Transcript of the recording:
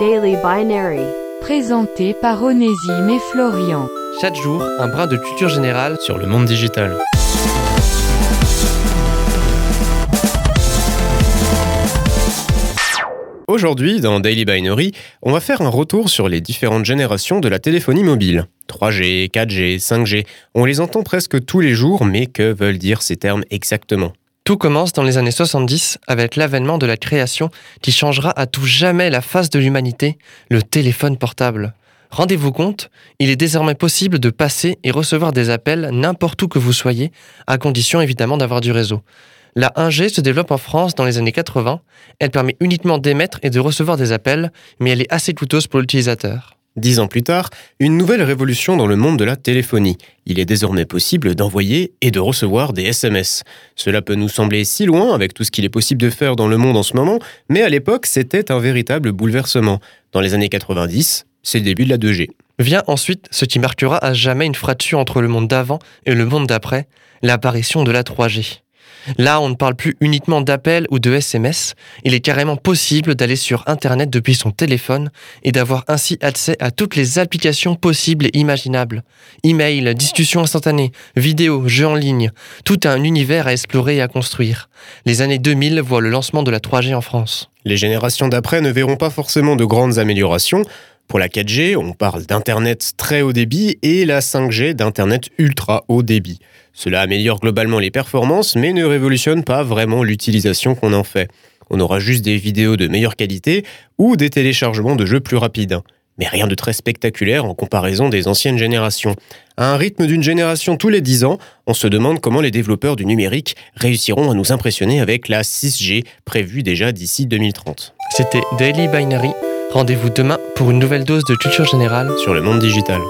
Daily Binary. Présenté par Onésime et Florian. Chaque jour, un brin de culture générale sur le monde digital. Aujourd'hui, dans Daily Binary, on va faire un retour sur les différentes générations de la téléphonie mobile. 3G, 4G, 5G, on les entend presque tous les jours, mais que veulent dire ces termes exactement? Tout commence dans les années 70 avec l'avènement de la création qui changera à tout jamais la face de l'humanité, le téléphone portable. Rendez-vous compte, il est désormais possible de passer et recevoir des appels n'importe où que vous soyez, à condition évidemment d'avoir du réseau. La 1G se développe en France dans les années 80. Elle permet uniquement d'émettre et de recevoir des appels, mais elle est assez coûteuse pour l'utilisateur. Dix ans plus tard, une nouvelle révolution dans le monde de la téléphonie. Il est désormais possible d'envoyer et de recevoir des SMS. Cela peut nous sembler si loin avec tout ce qu'il est possible de faire dans le monde en ce moment, mais à l'époque, c'était un véritable bouleversement. Dans les années 90, c'est le début de la 2G. Vient ensuite ce qui marquera à jamais une fracture entre le monde d'avant et le monde d'après, l'apparition de la 3G. Là, on ne parle plus uniquement d'appels ou de SMS, il est carrément possible d'aller sur Internet depuis son téléphone et d'avoir ainsi accès à toutes les applications possibles et imaginables. Email, discussion instantanée, vidéos, jeux en ligne, tout un univers à explorer et à construire. Les années 2000 voient le lancement de la 3G en France. Les générations d'après ne verront pas forcément de grandes améliorations, pour la 4G, on parle d'Internet très haut débit et la 5G d'Internet ultra haut débit. Cela améliore globalement les performances mais ne révolutionne pas vraiment l'utilisation qu'on en fait. On aura juste des vidéos de meilleure qualité ou des téléchargements de jeux plus rapides. Mais rien de très spectaculaire en comparaison des anciennes générations. À un rythme d'une génération tous les 10 ans, on se demande comment les développeurs du numérique réussiront à nous impressionner avec la 6G prévue déjà d'ici 2030. C'était Daily Binary Rendez-vous demain pour une nouvelle dose de culture générale sur le monde digital.